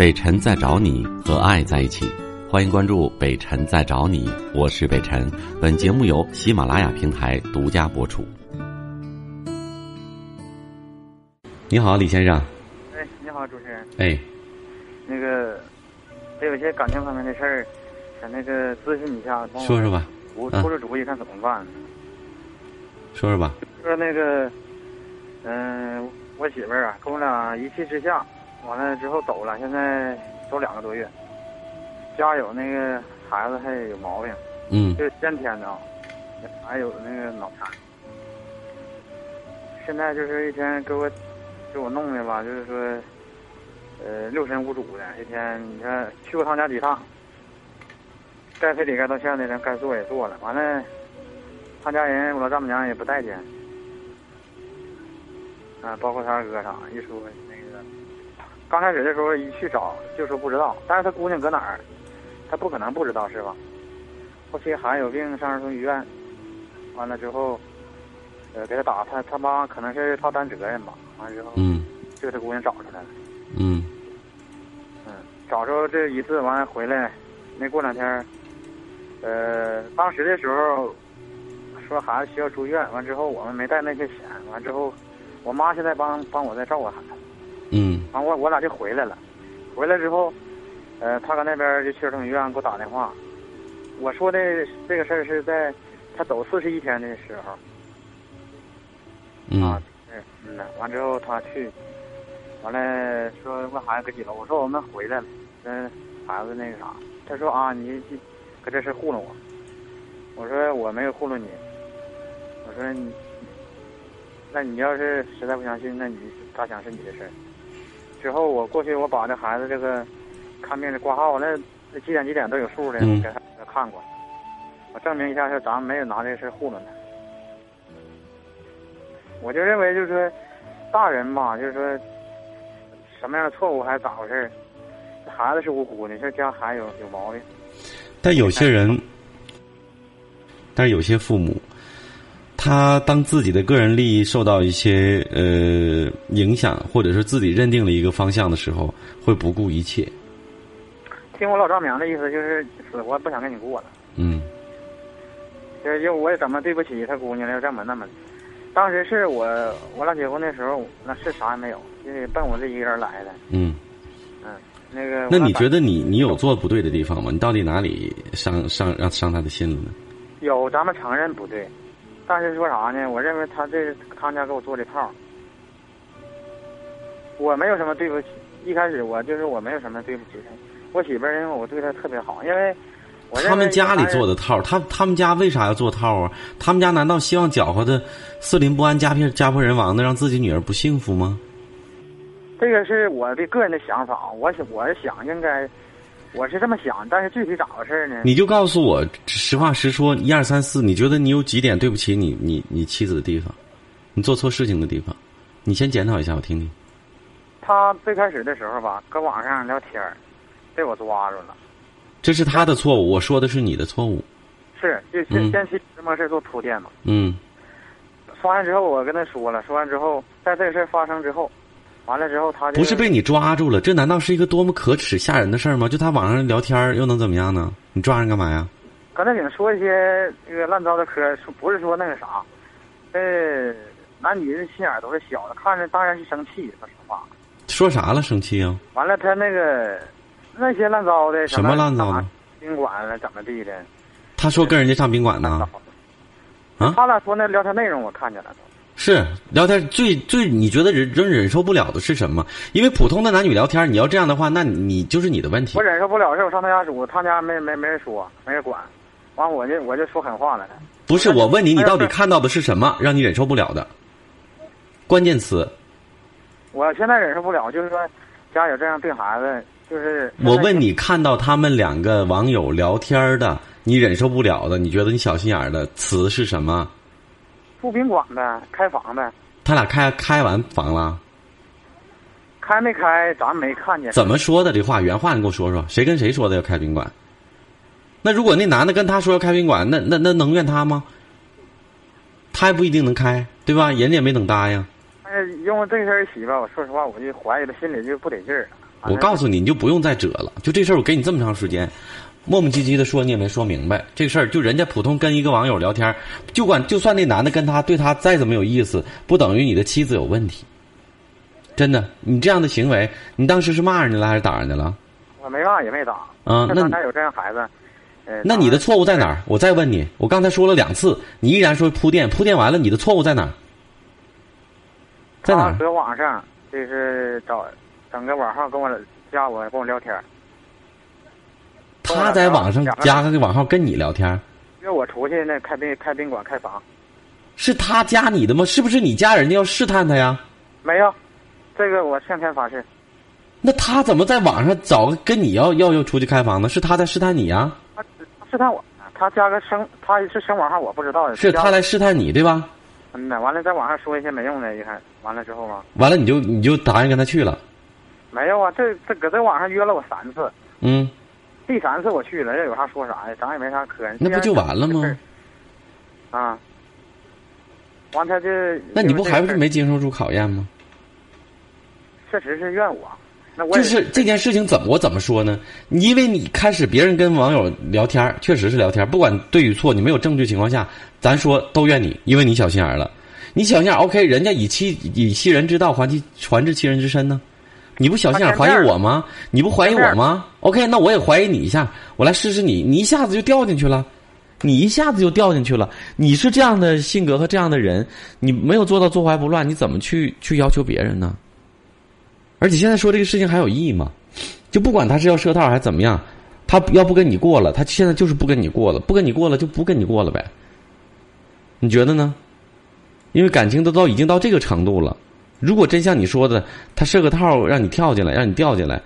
北辰在找你和爱在一起，欢迎关注北辰在找你，我是北辰。本节目由喜马拉雅平台独家播出。你好，李先生。哎，你好，主持人。哎，那个，我有些感情方面的事儿，想那个咨询你一下，说说吧，出嗯出出主意，看怎么办。说说吧。说那个，嗯、我媳妇儿啊，跟我俩一气之下，完了之后走了，现在走两个多月，家有那个孩子还有毛病，嗯就是先天的啊，还有那个脑残。现在就是一天给我给我弄的吧，就是说，呃，六神无主的。一天你看去过他家几趟，该赔礼该道歉的人该做也做了，完了，他家人我老丈母娘也不待见，啊，包括他二哥啥，一说那个，刚开始的时候一去找就说不知道，但是他姑娘搁哪儿，他不可能不知道是吧？后期孩子有病上儿童医院，完了之后，呃，给他打他他妈可能是他担责任吧，完了之后嗯。就给他姑娘找出来了，嗯。嗯，找着这一次完了回来，没过两天，呃，当时的时候说孩子需要住院，完之后我们没带那些钱，完之后我妈现在帮帮我在照顾孩子，嗯完我我俩就回来了，回来之后，呃，他搁那边就去儿童医院给我打电话，我说的这个事儿是在他走四十一天的时候。嗯。啊，是，嗯呐，完之后他去，完了说问孩子搁几楼，我说我们回来了，跟孩子那个啥，他说啊你你搁这事糊弄我，我说我没有糊弄你，我说你，那你要是实在不相信，那你大想是你的事儿。之后我过去我把这孩子这个看病的挂号那那几点几点都有数的，嗯给他他看过，我证明一下是咱们没有拿这事糊弄他。我就认为就是说，大人嘛，就是说，什么样的错误还是咋回事儿？这孩子是无辜的，这家孩子有有毛病。但有些人，但是有些父母，他当自己的个人利益受到一些呃影响，或者是自己认定了一个方向的时候，会不顾一切。听我老丈母娘的意思，就是死活不想跟你过了。嗯就是又我也怎么对不起他姑娘了，这么那么。当时是我我俩结婚的时候，那是啥也没有，就是奔我这一个人来的。嗯。嗯，那个。那你觉得得你你有做不对的地方吗？你到底哪里伤伤让伤他的心了呢？有？咱们承认不对，但是说啥呢？我认为他这是他们家给我做的套。我没有什么对不起，一开始我就是我没有什么对不起他。我媳妇儿因为我对她特别好，因为我他们家里做的套，他他们家为啥要做套啊？他们家难道希望搅和的四邻不安、家破家破人亡的，让自己女儿不幸福吗？这个是我的个人的想法，我想我想应该，我是这么想，但是具体咋回事呢？你就告诉我，实话实说，一二三四，你觉得你有几点对不起你你你妻子的地方，你做错事情的地方，你先检讨一下，我听听。他最开始的时候吧，搁网上聊天儿，被我抓住了。这是他的错误，我说的是你的错误。是，就嗯先先期这么事儿做铺垫嘛。嗯说完之后，我跟他说了，说完之后，在这个事儿发生之后，完了之后他就不是被你抓住了，这难道是一个多么可耻吓人的事儿吗？就他网上聊天儿又能怎么样呢？你抓人干嘛呀？搁那顶说一些这个乱糟的嗑，说不是说那个啥，呃，男女人心眼儿都是小的，看着当然是生气，说实话。说啥了？生气啊？完了，他那个那些乱糟的什么乱糟的？宾馆了怎么地的？他说跟人家上宾馆呢？啊他俩说那聊天内容我看见了都。是聊天最最你觉得忍忍忍受不了的是什么？因为普通的男女聊天，你要这样的话，那你就是你的问题我。忍受不了，是我上他家住，他家没没没人说，没人管，完我就我就说狠话了。不是我问你，你到底看到的是什么让你忍受不了的？关键词。我现在忍受不了，就是说家有这样对孩子，就是我问你，看到他们两个网友聊天的，你忍受不了的，你觉得你小心眼的词是什么？住宾馆呗，开房呗，他俩开开完房了，开没开咱没看见。怎么说的这话？原话你给我说说，谁跟谁说的要开宾馆？那如果那男的跟他说要开宾馆，那那那能怨他吗？他还不一定能开，对吧？人家也没等答应。但是因为这事儿起吧，我说实话，我就怀疑他心里就不得劲儿了。我告诉你，你就不用再折了。就这事儿，我给你这么长时间，磨磨唧唧的说，你也没说明白。这事儿，就人家普通跟一个网友聊天，就管就算那男的跟他对他再怎么有意思，不等于你的妻子有问题。真的，你这样的行为，你当时是骂人家了还是打人家了？我没骂也没打。啊，那他有这样孩子，呃，那你的错误在哪儿？我再问你，我刚才说了两次，你依然说铺垫，铺垫完了，你的错误在哪儿？在哪儿？搁网上就是找整个网号跟我加我跟我聊天。他在网上加个网号跟你聊天。约我出去那开宾开宾馆开房。是他加你的吗？是不是你加人家要试探他呀？没有，这个我向天发誓。那他怎么在网上找个跟你要要要出去开房呢？是他在试探你呀？他试探我，他加个生，他是生网号，我不知道。是他来试探你对吧？嗯呐，完了在网上说一些没用的，一看完了之后嘛。完了你就你就答应跟他去了。没有啊，这这搁这网上约了我三次。嗯。第三次我去了，这有啥说啥呀？咱也没啥可。那不就完了吗？啊。完他这。那你不还是没经受住考验吗？确实是怨我。那我就是这件事情怎么我怎么说呢？因为你开始别人跟网友聊天，确实是聊天，不管对与错，你没有证据情况下，咱说都怨你，因为你小心眼了。你小心眼，OK，人家以其以其人之道还其还治其人之身呢。你不小心眼怀疑我吗？你不怀疑我吗？OK，那我也怀疑你一下，我来试试你，你一下子就掉进去了，你一下子就掉进去了。你是这样的性格和这样的人，你没有做到坐怀不乱，你怎么去去要求别人呢？而且现在说这个事情还有意义吗？就不管他是要设套还是怎么样，他要不跟你过了，他现在就是不跟你过了，不跟你过了就不跟你过了呗。你觉得呢？因为感情都到已经到这个程度了，如果真像你说的，他设个套让你跳进来，让你掉进来，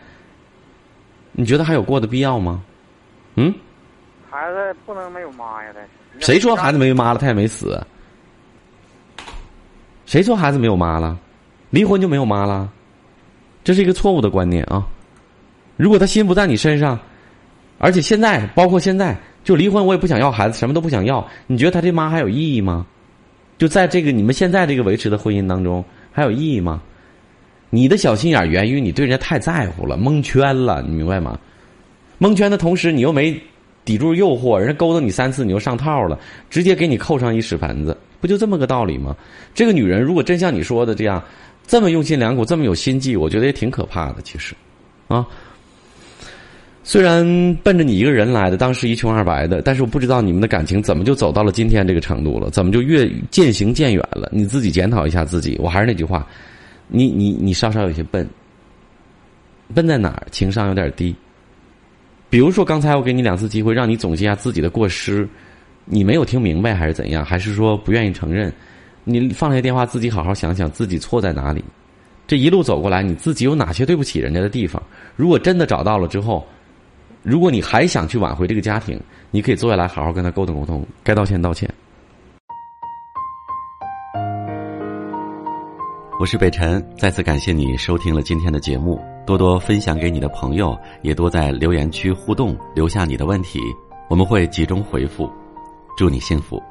你觉得还有过的必要吗？嗯？孩子不能没有妈呀！谁说孩子没妈了？他也没死。谁说孩子没有妈了？离婚就没有妈了？这是一个错误的观念啊！如果他心不在你身上，而且现在包括现在就离婚，我也不想要孩子，什么都不想要。你觉得他这妈还有意义吗？就在这个你们现在这个维持的婚姻当中，还有意义吗？你的小心眼源于你对人家太在乎了，蒙圈了，你明白吗？蒙圈的同时，你又没抵住诱惑，人家勾搭你三次，你又上套了，直接给你扣上一屎盆子，不就这么个道理吗？这个女人如果真像你说的这样。这么用心良苦，这么有心计，我觉得也挺可怕的。其实，啊，虽然奔着你一个人来的，当时一穷二白的，但是我不知道你们的感情怎么就走到了今天这个程度了，怎么就越渐行渐远了？你自己检讨一下自己。我还是那句话，你你你稍稍有些笨，笨在哪儿？情商有点低。比如说刚才我给你两次机会，让你总结一下自己的过失，你没有听明白，还是怎样？还是说不愿意承认？你放下电话，自己好好想想自己错在哪里。这一路走过来，你自己有哪些对不起人家的地方？如果真的找到了之后，如果你还想去挽回这个家庭，你可以坐下来好好跟他沟通沟通，该道歉道歉。我是北辰，再次感谢你收听了今天的节目，多多分享给你的朋友，也多在留言区互动，留下你的问题，我们会集中回复。祝你幸福。